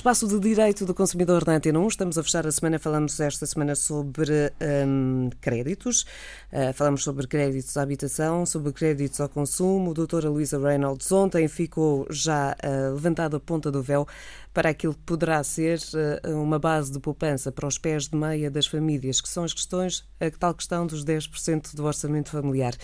Espaço de Direito do Consumidor na Antena 1. Estamos a fechar a semana. Falamos esta semana sobre um, créditos. Uh, falamos sobre créditos à habitação, sobre créditos ao consumo. A doutora Luísa Reynolds ontem ficou já uh, levantada a ponta do véu para aquilo que poderá ser uh, uma base de poupança para os pés de meia das famílias, que são as questões, a tal questão dos 10% do orçamento familiar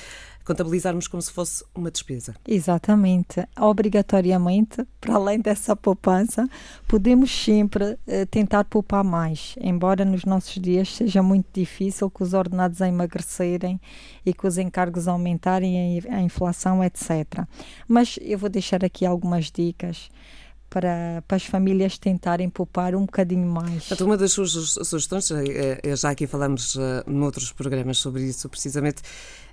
contabilizarmos como se fosse uma despesa. Exatamente. Obrigatoriamente, para além dessa poupança, podemos sempre eh, tentar poupar mais, embora nos nossos dias seja muito difícil com os ordenados a emagrecerem e com os encargos aumentarem, a inflação, etc. Mas eu vou deixar aqui algumas dicas para, para as famílias tentarem poupar um bocadinho mais. Uma das suas sugestões, é, é, já aqui falamos uh, noutros programas sobre isso, precisamente,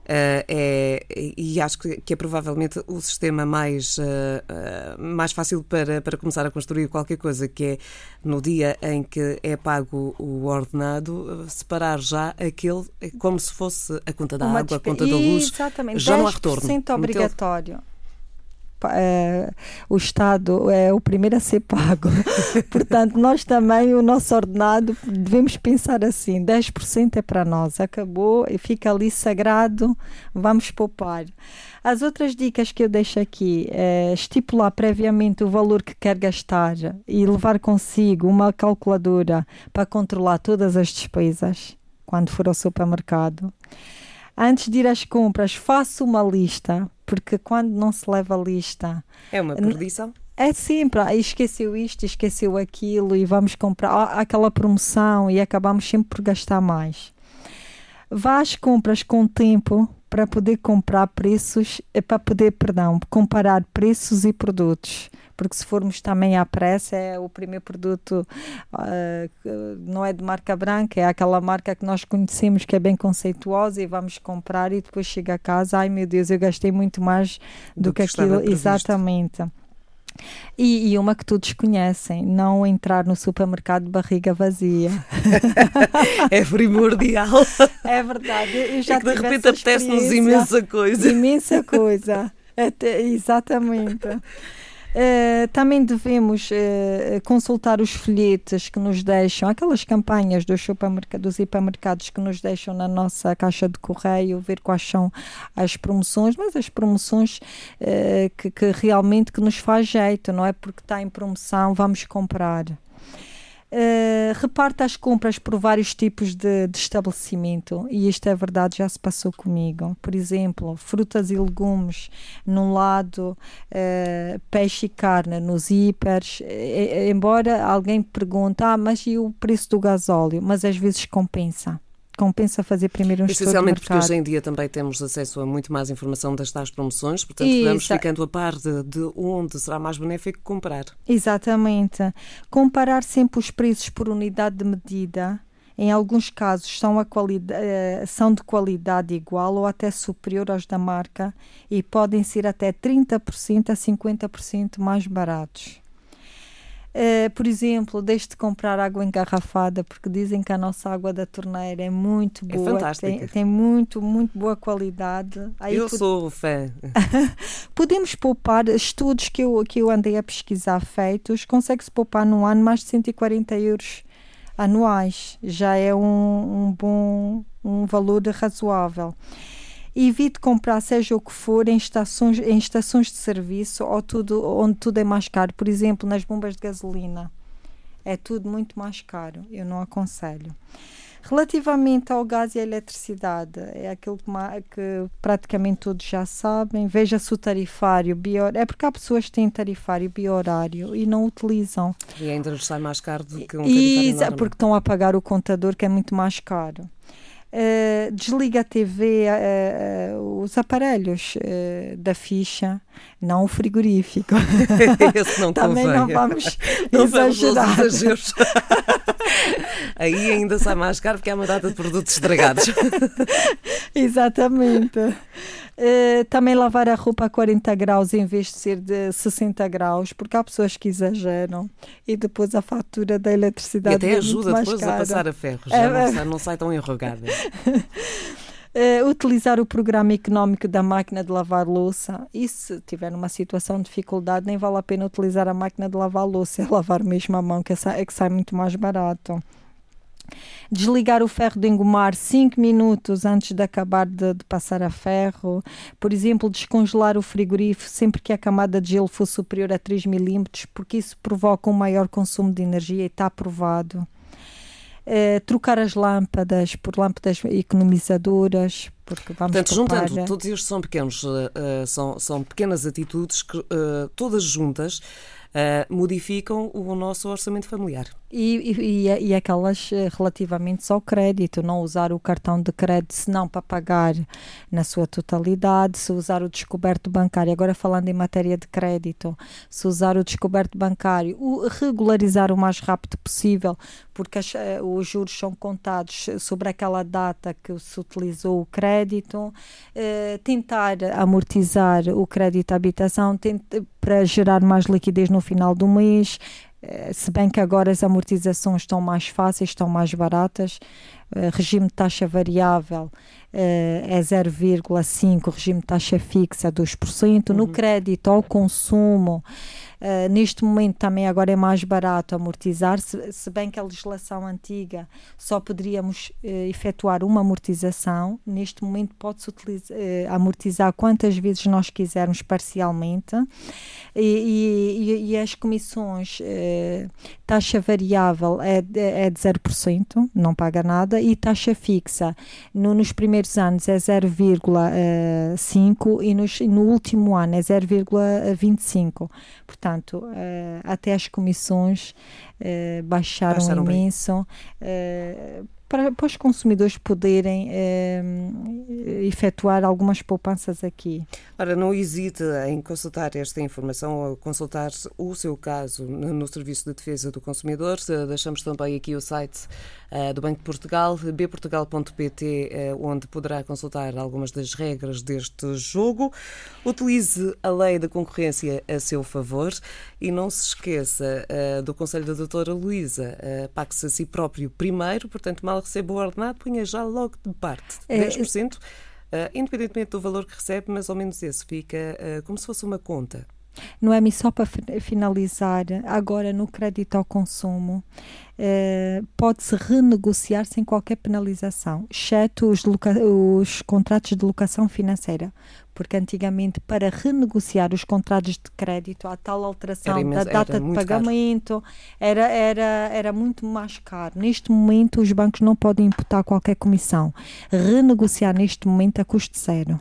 Uh, é, e acho que, que, é provavelmente o sistema mais, uh, uh, mais fácil para, para começar a construir qualquer coisa, que é no dia em que é pago o ordenado, separar já aquele como se fosse a conta da Uma água, a conta da luz. Exatamente, já não há retorno. obrigatório é, o Estado é o primeiro a ser pago. Portanto, nós também, o nosso ordenado, devemos pensar assim: 10% é para nós, acabou e fica ali sagrado, vamos poupar. As outras dicas que eu deixo aqui é estipular previamente o valor que quer gastar e levar consigo uma calculadora para controlar todas as despesas quando for ao supermercado. Antes de ir às compras, faça uma lista porque quando não se leva a lista. É uma perdição? É sempre, ah, esqueceu isto, esqueceu aquilo e vamos comprar ah, aquela promoção e acabamos sempre por gastar mais. Vá às compras com tempo para poder comprar preços, eh, para poder, perdão, comparar preços e produtos porque se formos também à pressa, é o primeiro produto, uh, não é de marca branca, é aquela marca que nós conhecemos que é bem conceituosa e vamos comprar e depois chega a casa, ai meu Deus, eu gastei muito mais do, do que, que aquilo. Exatamente. E, e, uma que todos conhecem, não entrar no supermercado de barriga vazia. é primordial. É verdade. Eu já é que de repente apetece-nos imensa coisa. Imensa coisa. Até, exatamente. Uh, também devemos uh, consultar os folhetos que nos deixam, aquelas campanhas dos, dos hipermercados que nos deixam na nossa caixa de correio, ver quais são as promoções, mas as promoções uh, que, que realmente que nos faz jeito, não é porque está em promoção, vamos comprar. Uh, reparta as compras por vários tipos de, de, estabelecimento e isto é verdade, já se passou comigo. Por exemplo, frutas e legumes num lado, uh, peixe e carne nos hipers. Uh, embora alguém pergunte, ah, mas e o preço do gasóleo? Mas às vezes compensa compensa fazer primeiro um Essencialmente porque hoje em dia também temos acesso a muito mais informação das tais promoções, portanto Isso. vamos ficando a par de, de, onde será mais benéfico comprar. Exatamente. Comparar sempre os preços por unidade de medida. Em alguns casos são, eh, são de qualidade igual ou até superior aos da marca e podem ser até 30% a 50% mais baratos. Uh, por exemplo, deixe de comprar água engarrafada, porque dizem que a nossa água da torneira é muito é boa. É fantástica. Tem, tem muito, muito boa qualidade. Aí eu pod... sou fã. Podemos poupar, estudos que eu, que eu andei a pesquisar feitos, consegue-se poupar num ano mais de 140 euros anuais. Já é um, um bom um valor razoável evite comprar seja o que for em estações, em estações de serviço ou tudo onde tudo é mais caro, por exemplo, nas bombas de gasolina. É tudo muito mais caro, eu não aconselho. Relativamente ao gás e à eletricidade, é aquilo que, que praticamente todos já sabem. Veja-se o tarifário, é porque há pessoas que têm tarifário biorário e não utilizam. E ainda nos sai mais caro do que um tarifário E, porque estão a pagar o contador que é muito mais caro. Uh, desliga a TV, uh, uh, os aparelhos da ficha, não o frigorífico. Esse não Também convém. não vamos não exagerar. Vamos Aí ainda sai mais caro porque há uma data de produtos estragados. Exatamente. Uh, também lavar a roupa a 40 graus em vez de ser de 60 graus, porque há pessoas que exageram e depois a fatura da eletricidade. E até é ajuda depois cara. a passar a ferro, já é, não, sai, não sai tão enrugada. Uh, utilizar o programa económico da máquina de lavar louça e se tiver numa situação de dificuldade nem vale a pena utilizar a máquina de lavar louça, é lavar mesmo a mão que é que sai muito mais barato desligar o ferro de engomar 5 minutos antes de acabar de, de, passar a ferro, por exemplo, descongelar o frigorífico sempre que a camada de gelo for superior a 3 milímetros, porque isso provoca um maior consumo de energia e está provado. Uh, trocar as lâmpadas por lâmpadas economizadoras, porque vamos Portanto, juntando, todos estes são pequenos, uh, uh, são, são pequenas atitudes que todas juntas modificam o nosso orçamento familiar. E, e, e, aquelas eh, relativamente ao crédito, não usar o cartão de crédito senão para pagar na sua totalidade, se usar o descoberto bancário, agora falando em matéria de crédito, se usar o descoberto bancário, o regularizar o mais rápido possível, porque as, eh, os juros são contados sobre aquela data que se utilizou o crédito, eh, tentar amortizar o crédito à habitação para gerar mais liquidez no final do mês, eh, se bem que agora as amortizações estão mais fáceis, estão mais baratas, regime de taxa variável uh, é 0,5%, regime de taxa fixa 2%, uhum. no crédito ao consumo Uh, neste momento também agora é mais barato amortizar, se, se bem que a legislação antiga só poderíamos uh, efetuar uma amortização, neste momento pode-se uh, amortizar quantas vezes nós quisermos parcialmente e, e, e as comissões, taxa variável é de, é de 0%, não paga nada, e taxa fixa no, nos primeiros anos é 0,5% e, nos, no último ano é 0,25%. Portanto, uh, até as comissões uh, baixaram, baixaram imenso. Uh, para, para, os consumidores poderem efetuar algumas poupanças aqui. Ora, não hesite em consultar esta informação ou consultar o seu caso no, Serviço de Defesa do Consumidor. Deixamos também aqui o site uh, do Banco de Portugal, bportugal.pt, uh, eh, onde poderá consultar algumas das regras deste jogo. Utilize a lei da concorrência a seu favor e não se esqueça uh, do conselho da doutora Luísa. Uh, Pague-se a si próprio primeiro, portanto, mal receba o ordenado, punha já logo de parte 10%. Uh, independentemente do valor que recebe, mais ou menos esse fica uh, como se fosse uma conta. No EMI, só para finalizar, agora no crédito ao consumo, eh, pode-se renegociar sem qualquer penalização, exceto os, os contratos de locação financeira porque antigamente para renegociar os contratos de crédito a tal alteração imenso, da data de pagamento era, era, era muito mais caro. Neste momento os bancos não podem imputar qualquer comissão. Renegociar neste momento a custo zero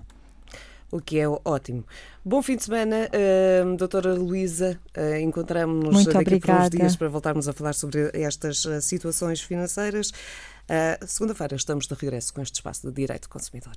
o que é ótimo. Bom fim de semana, uh, doutora Luísa. Uh, Encontramos-nos daqui obrigada. a uns dias para voltarmos a falar sobre estas uh, situações financeiras. Uh, Segunda-feira estamos de regresso com este espaço de Direito do Consumidor.